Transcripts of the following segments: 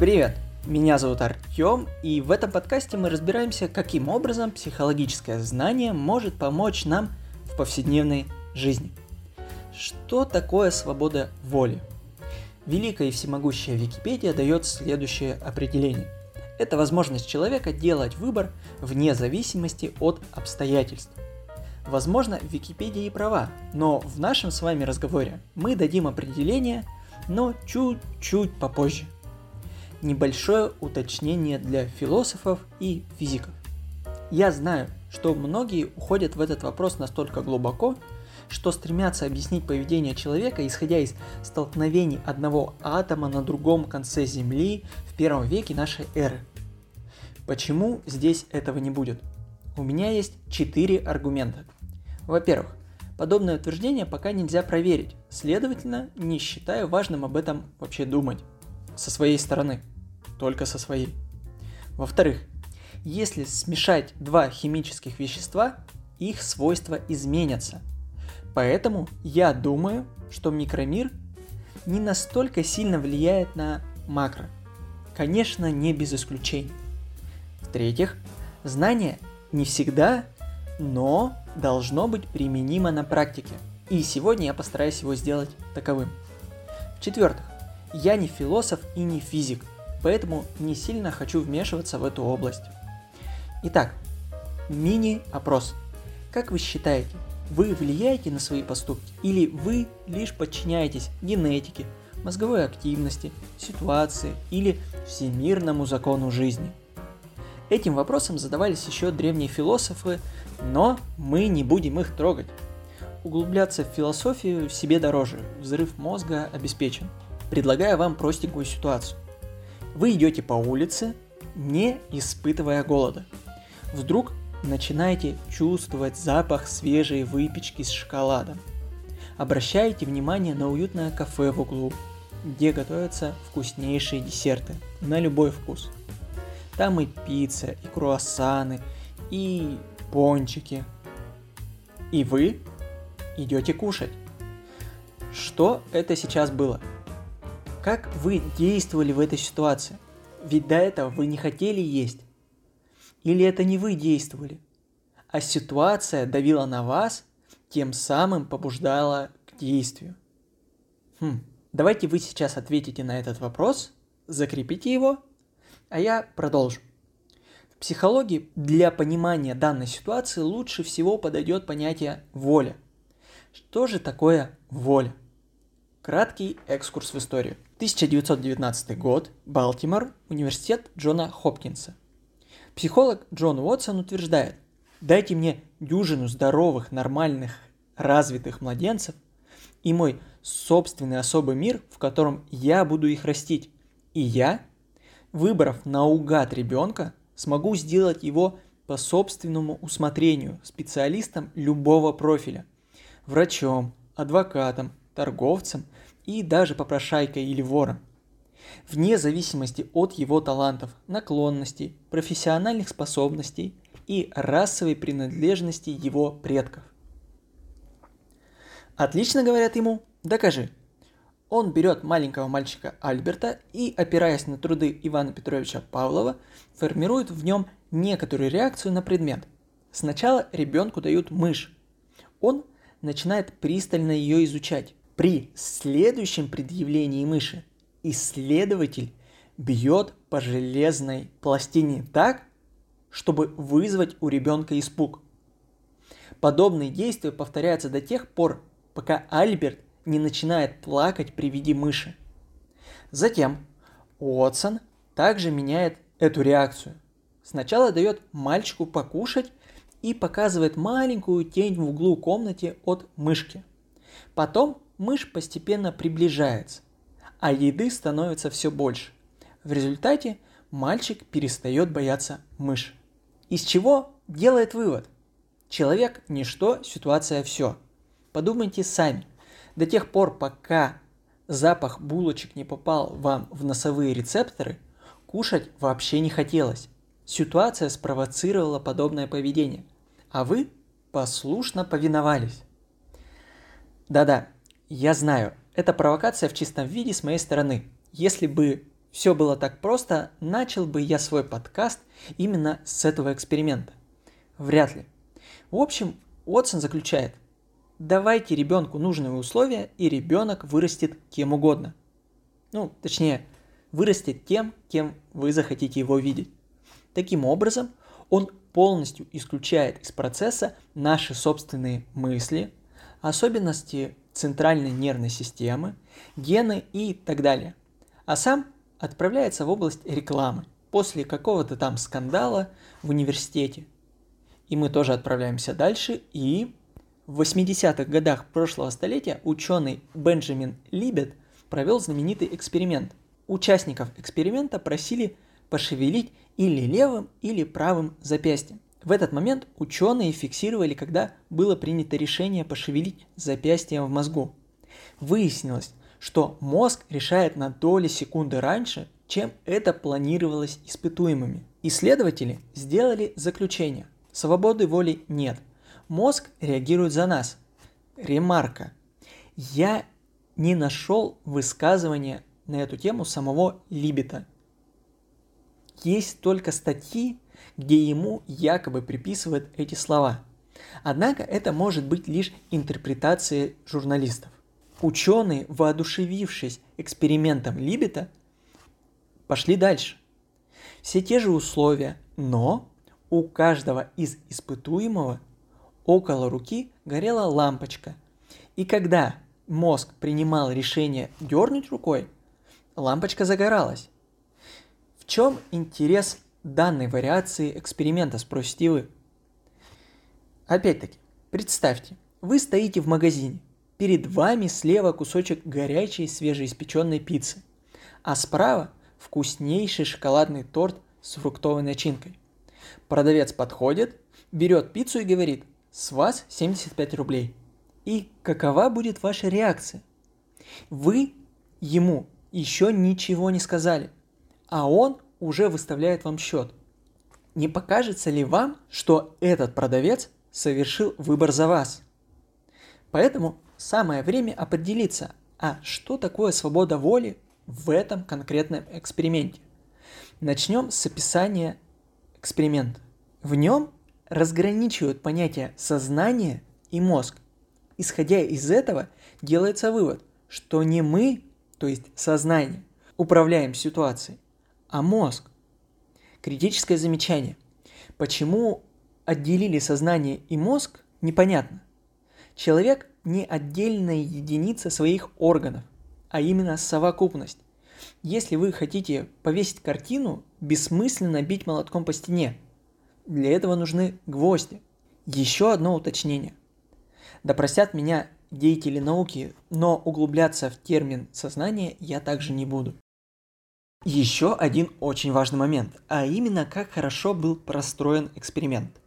Привет! Меня зовут Артем, и в этом подкасте мы разбираемся, каким образом психологическое знание может помочь нам в повседневной жизни. Что такое свобода воли? Великая и всемогущая Википедия дает следующее определение. Это возможность человека делать выбор вне зависимости от обстоятельств. Возможно, в Википедии и права, но в нашем с вами разговоре мы дадим определение, но чуть-чуть попозже. Небольшое уточнение для философов и физиков. Я знаю, что многие уходят в этот вопрос настолько глубоко, что стремятся объяснить поведение человека, исходя из столкновений одного атома на другом конце Земли в первом веке нашей эры. Почему здесь этого не будет? У меня есть четыре аргумента. Во-первых, подобное утверждение пока нельзя проверить, следовательно, не считаю важным об этом вообще думать. Со своей стороны. Только со своей. Во-вторых, если смешать два химических вещества, их свойства изменятся. Поэтому я думаю, что микромир не настолько сильно влияет на макро. Конечно, не без исключений. В-третьих, знание не всегда, но должно быть применимо на практике. И сегодня я постараюсь его сделать таковым. В-четвертых, я не философ и не физик, поэтому не сильно хочу вмешиваться в эту область. Итак, мини-опрос. Как вы считаете, вы влияете на свои поступки или вы лишь подчиняетесь генетике, мозговой активности, ситуации или всемирному закону жизни? Этим вопросом задавались еще древние философы, но мы не будем их трогать. Углубляться в философию себе дороже, взрыв мозга обеспечен. Предлагаю вам простенькую ситуацию. Вы идете по улице, не испытывая голода. Вдруг начинаете чувствовать запах свежей выпечки с шоколадом. Обращайте внимание на уютное кафе в углу, где готовятся вкуснейшие десерты на любой вкус. Там и пицца, и круассаны, и пончики. И вы идете кушать. Что это сейчас было? Как вы действовали в этой ситуации? Ведь до этого вы не хотели есть. Или это не вы действовали, а ситуация давила на вас, тем самым побуждала к действию? Хм, давайте вы сейчас ответите на этот вопрос, закрепите его, а я продолжу. В психологии для понимания данной ситуации лучше всего подойдет понятие воля. Что же такое воля? Краткий экскурс в историю. 1919 год, Балтимор, университет Джона Хопкинса. Психолог Джон Уотсон утверждает, дайте мне дюжину здоровых, нормальных, развитых младенцев и мой собственный особый мир, в котором я буду их растить. И я, выбрав наугад ребенка, смогу сделать его по собственному усмотрению специалистом любого профиля. Врачом, адвокатом, торговцем и даже попрошайкой или вором вне зависимости от его талантов, наклонностей, профессиональных способностей и расовой принадлежности его предков. Отлично, говорят ему, докажи. Он берет маленького мальчика Альберта и, опираясь на труды Ивана Петровича Павлова, формирует в нем некоторую реакцию на предмет. Сначала ребенку дают мышь. Он начинает пристально ее изучать. При следующем предъявлении мыши исследователь бьет по железной пластине так, чтобы вызвать у ребенка испуг. Подобные действия повторяются до тех пор, пока Альберт не начинает плакать при виде мыши. Затем Уотсон также меняет эту реакцию. Сначала дает мальчику покушать и показывает маленькую тень в углу комнаты от мышки. Потом мышь постепенно приближается а еды становится все больше. В результате мальчик перестает бояться мыши. Из чего делает вывод? Человек – ничто, ситуация – все. Подумайте сами. До тех пор, пока запах булочек не попал вам в носовые рецепторы, кушать вообще не хотелось. Ситуация спровоцировала подобное поведение, а вы послушно повиновались. Да-да, я знаю, это провокация в чистом виде с моей стороны. Если бы все было так просто, начал бы я свой подкаст именно с этого эксперимента. Вряд ли. В общем, Уотсон заключает, давайте ребенку нужные условия, и ребенок вырастет кем угодно. Ну, точнее, вырастет тем, кем вы захотите его видеть. Таким образом, он полностью исключает из процесса наши собственные мысли, особенности центральной нервной системы, гены и так далее. А сам отправляется в область рекламы после какого-то там скандала в университете. И мы тоже отправляемся дальше и в 80-х годах прошлого столетия ученый Бенджамин Либет провел знаменитый эксперимент. Участников эксперимента просили пошевелить или левым, или правым запястьем. В этот момент ученые фиксировали, когда было принято решение пошевелить запястьем в мозгу. Выяснилось, что мозг решает на доли секунды раньше, чем это планировалось испытуемыми. Исследователи сделали заключение. Свободы воли нет – Мозг реагирует за нас. Ремарка. Я не нашел высказывания на эту тему самого Либета. Есть только статьи, где ему якобы приписывают эти слова. Однако это может быть лишь интерпретацией журналистов. Ученые, воодушевившись экспериментом Либета, пошли дальше. Все те же условия, но у каждого из испытуемого около руки горела лампочка. И когда мозг принимал решение дернуть рукой, лампочка загоралась. В чем интерес данной вариации эксперимента, спросите вы? Опять-таки, представьте, вы стоите в магазине, перед вами слева кусочек горячей свежеиспеченной пиццы, а справа вкуснейший шоколадный торт с фруктовой начинкой. Продавец подходит, берет пиццу и говорит, с вас 75 рублей. И какова будет ваша реакция? Вы ему еще ничего не сказали, а он уже выставляет вам счет. Не покажется ли вам, что этот продавец совершил выбор за вас? Поэтому самое время определиться, а что такое свобода воли в этом конкретном эксперименте. Начнем с описания эксперимента. В нем разграничивают понятия сознание и мозг. Исходя из этого, делается вывод, что не мы, то есть сознание, управляем ситуацией, а мозг. Критическое замечание. Почему отделили сознание и мозг, непонятно. Человек не отдельная единица своих органов, а именно совокупность. Если вы хотите повесить картину, бессмысленно бить молотком по стене – для этого нужны гвозди. Еще одно уточнение. Да простят меня деятели науки, но углубляться в термин сознание я также не буду. Еще один очень важный момент, а именно как хорошо был простроен эксперимент.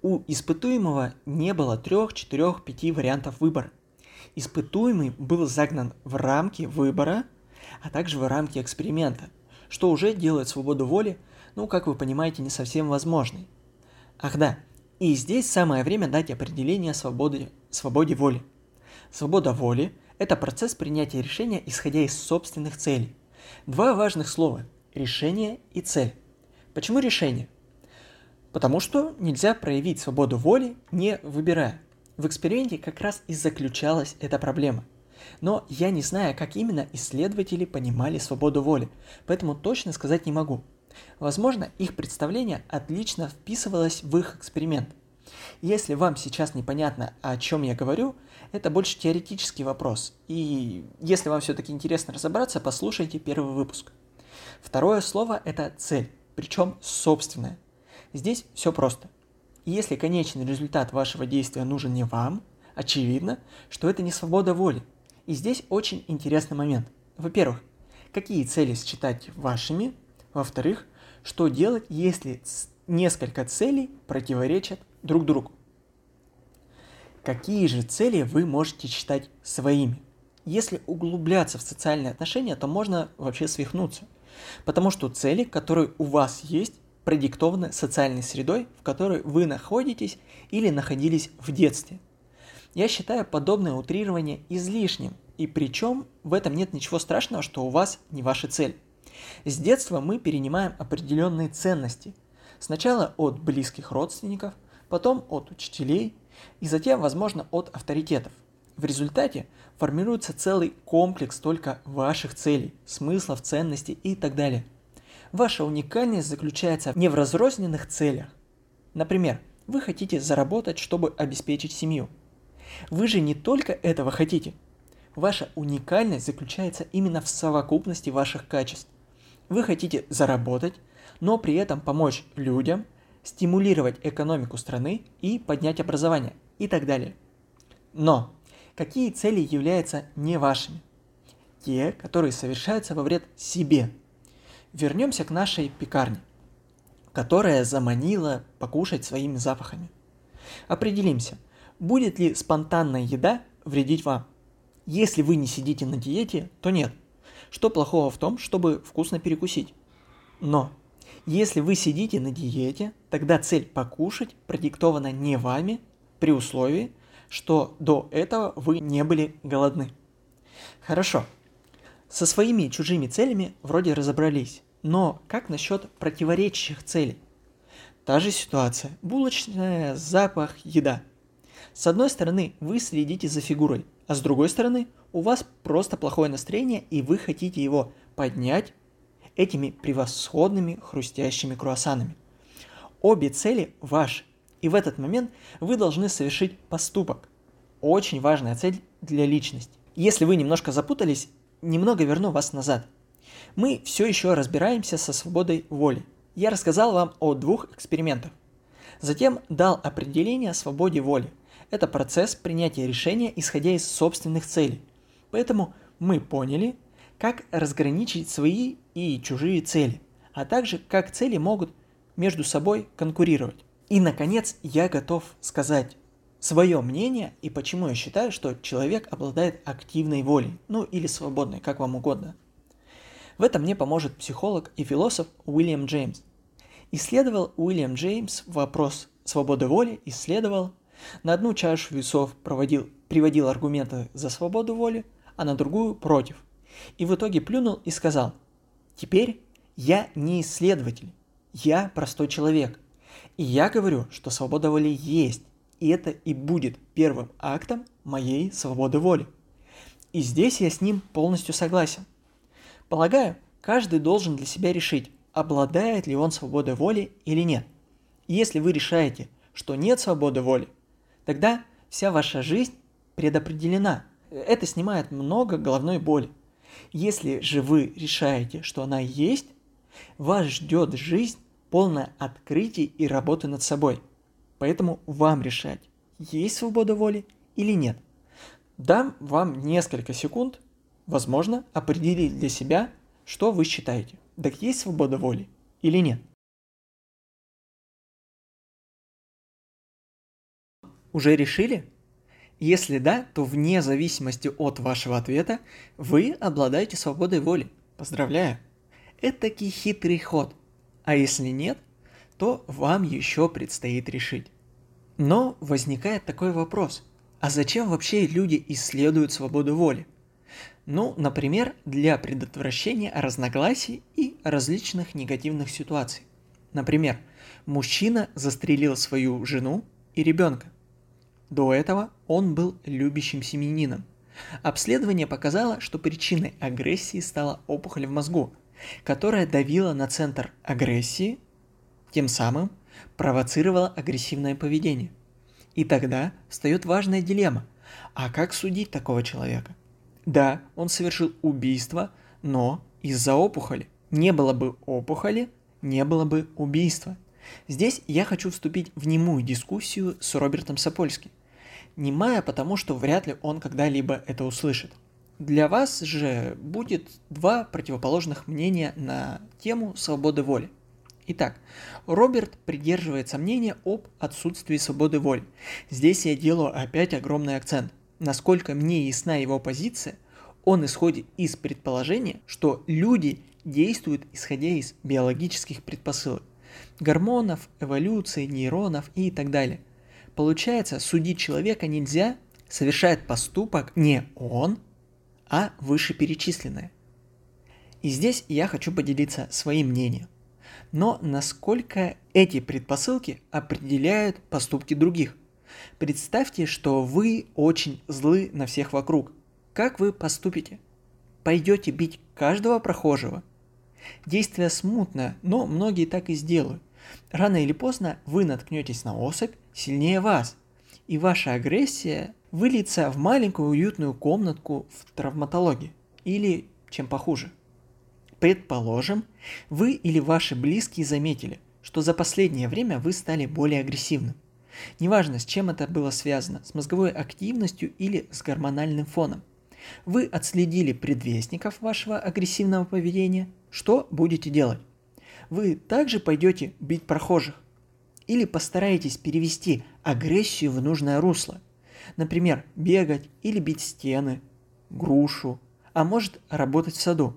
У испытуемого не было трех, четырех, пяти вариантов выбора. Испытуемый был загнан в рамки выбора, а также в рамки эксперимента, что уже делает свободу воли, ну, как вы понимаете, не совсем возможной. Ах да, и здесь самое время дать определение свободы, свободе воли. Свобода воли – это процесс принятия решения, исходя из собственных целей. Два важных слова – решение и цель. Почему решение? Потому что нельзя проявить свободу воли, не выбирая. В эксперименте как раз и заключалась эта проблема. Но я не знаю, как именно исследователи понимали свободу воли, поэтому точно сказать не могу – Возможно, их представление отлично вписывалось в их эксперимент. Если вам сейчас непонятно, о чем я говорю, это больше теоретический вопрос. И если вам все-таки интересно разобраться, послушайте первый выпуск. Второе слово – это цель, причем собственная. Здесь все просто. если конечный результат вашего действия нужен не вам, очевидно, что это не свобода воли. И здесь очень интересный момент. Во-первых, какие цели считать вашими, во-вторых, что делать, если несколько целей противоречат друг другу? Какие же цели вы можете считать своими? Если углубляться в социальные отношения, то можно вообще свихнуться. Потому что цели, которые у вас есть, продиктованы социальной средой, в которой вы находитесь или находились в детстве. Я считаю подобное утрирование излишним, и причем в этом нет ничего страшного, что у вас не ваша цель. С детства мы перенимаем определенные ценности. Сначала от близких родственников, потом от учителей и затем, возможно, от авторитетов. В результате формируется целый комплекс только ваших целей, смыслов, ценностей и так далее. Ваша уникальность заключается не в разрозненных целях. Например, вы хотите заработать, чтобы обеспечить семью. Вы же не только этого хотите. Ваша уникальность заключается именно в совокупности ваших качеств. Вы хотите заработать, но при этом помочь людям, стимулировать экономику страны и поднять образование и так далее. Но какие цели являются не вашими? Те, которые совершаются во вред себе. Вернемся к нашей пекарне которая заманила покушать своими запахами. Определимся, будет ли спонтанная еда вредить вам. Если вы не сидите на диете, то нет. Что плохого в том, чтобы вкусно перекусить? Но если вы сидите на диете, тогда цель покушать продиктована не вами при условии, что до этого вы не были голодны. Хорошо. Со своими чужими целями вроде разобрались. Но как насчет противоречащих целей? Та же ситуация. Булочная, запах, еда. С одной стороны, вы следите за фигурой, а с другой стороны, у вас просто плохое настроение, и вы хотите его поднять этими превосходными хрустящими круассанами. Обе цели ваши, и в этот момент вы должны совершить поступок. Очень важная цель для личности. Если вы немножко запутались, немного верну вас назад – мы все еще разбираемся со свободой воли. Я рассказал вам о двух экспериментах. Затем дал определение свободе воли. Это процесс принятия решения, исходя из собственных целей. Поэтому мы поняли, как разграничить свои и чужие цели, а также как цели могут между собой конкурировать. И, наконец, я готов сказать свое мнение и почему я считаю, что человек обладает активной волей, ну или свободной, как вам угодно. В этом мне поможет психолог и философ Уильям Джеймс. Исследовал Уильям Джеймс вопрос свободы воли, исследовал, на одну чашу весов проводил, приводил аргументы за свободу воли, а на другую против. И в итоге плюнул и сказал, теперь я не исследователь, я простой человек. И я говорю, что свобода воли есть, и это и будет первым актом моей свободы воли. И здесь я с ним полностью согласен. Полагаю, каждый должен для себя решить, обладает ли он свободой воли или нет. И если вы решаете, что нет свободы воли, тогда вся ваша жизнь предопределена. Это снимает много головной боли. Если же вы решаете, что она есть, вас ждет жизнь полная открытий и работы над собой. Поэтому вам решать, есть свобода воли или нет. Дам вам несколько секунд возможно, определить для себя, что вы считаете. Так есть свобода воли или нет? Уже решили? Если да, то вне зависимости от вашего ответа вы обладаете свободой воли. Поздравляю! Это таки хитрый ход. А если нет, то вам еще предстоит решить. Но возникает такой вопрос. А зачем вообще люди исследуют свободу воли? Ну, например, для предотвращения разногласий и различных негативных ситуаций. Например, мужчина застрелил свою жену и ребенка. До этого он был любящим семьянином. Обследование показало, что причиной агрессии стала опухоль в мозгу, которая давила на центр агрессии, тем самым провоцировала агрессивное поведение. И тогда встает важная дилемма. А как судить такого человека? Да, он совершил убийство, но из-за опухоли. Не было бы опухоли, не было бы убийства. Здесь я хочу вступить в немую дискуссию с Робертом Сапольским. Немая, потому что вряд ли он когда-либо это услышит. Для вас же будет два противоположных мнения на тему свободы воли. Итак, Роберт придерживается мнения об отсутствии свободы воли. Здесь я делаю опять огромный акцент насколько мне ясна его позиция, он исходит из предположения, что люди действуют исходя из биологических предпосылок, гормонов, эволюции, нейронов и так далее. Получается, судить человека нельзя, совершает поступок не он, а вышеперечисленное. И здесь я хочу поделиться своим мнением. Но насколько эти предпосылки определяют поступки других? Представьте, что вы очень злы на всех вокруг. Как вы поступите? Пойдете бить каждого прохожего? Действие смутное, но многие так и сделают. Рано или поздно вы наткнетесь на особь сильнее вас, и ваша агрессия выльется в маленькую уютную комнатку в травматологии или чем похуже. Предположим, вы или ваши близкие заметили, что за последнее время вы стали более агрессивным. Неважно, с чем это было связано, с мозговой активностью или с гормональным фоном. Вы отследили предвестников вашего агрессивного поведения. Что будете делать? Вы также пойдете бить прохожих. Или постараетесь перевести агрессию в нужное русло. Например, бегать или бить стены, грушу, а может работать в саду.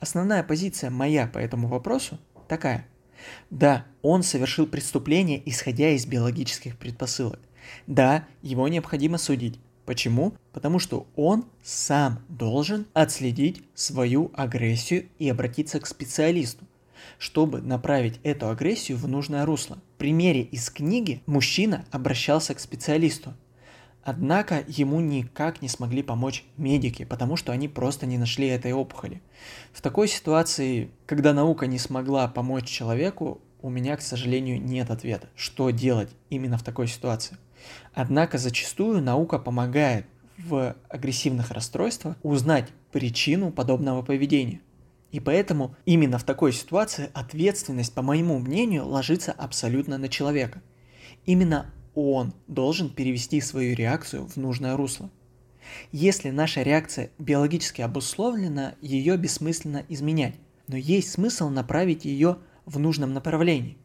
Основная позиция моя по этому вопросу такая. Да, он совершил преступление, исходя из биологических предпосылок. Да, его необходимо судить. Почему? Потому что он сам должен отследить свою агрессию и обратиться к специалисту, чтобы направить эту агрессию в нужное русло. В примере из книги мужчина обращался к специалисту. Однако ему никак не смогли помочь медики, потому что они просто не нашли этой опухоли. В такой ситуации, когда наука не смогла помочь человеку, у меня, к сожалению, нет ответа, что делать именно в такой ситуации. Однако зачастую наука помогает в агрессивных расстройствах узнать причину подобного поведения. И поэтому именно в такой ситуации ответственность, по моему мнению, ложится абсолютно на человека. Именно он должен перевести свою реакцию в нужное русло. Если наша реакция биологически обусловлена, ее бессмысленно изменять, но есть смысл направить ее в нужном направлении.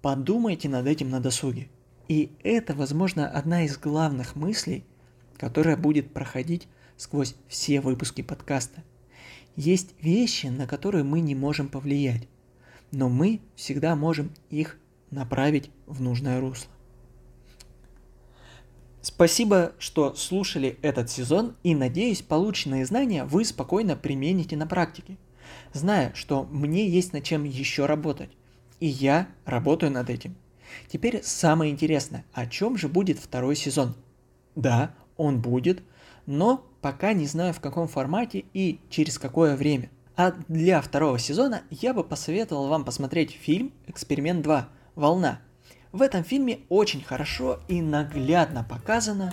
Подумайте над этим на досуге. И это, возможно, одна из главных мыслей, которая будет проходить сквозь все выпуски подкаста. Есть вещи, на которые мы не можем повлиять, но мы всегда можем их направить в нужное русло. Спасибо, что слушали этот сезон и надеюсь, полученные знания вы спокойно примените на практике, зная, что мне есть над чем еще работать. И я работаю над этим. Теперь самое интересное, о чем же будет второй сезон? Да, он будет, но пока не знаю в каком формате и через какое время. А для второго сезона я бы посоветовал вам посмотреть фильм «Эксперимент 2. Волна», в этом фильме очень хорошо и наглядно показано,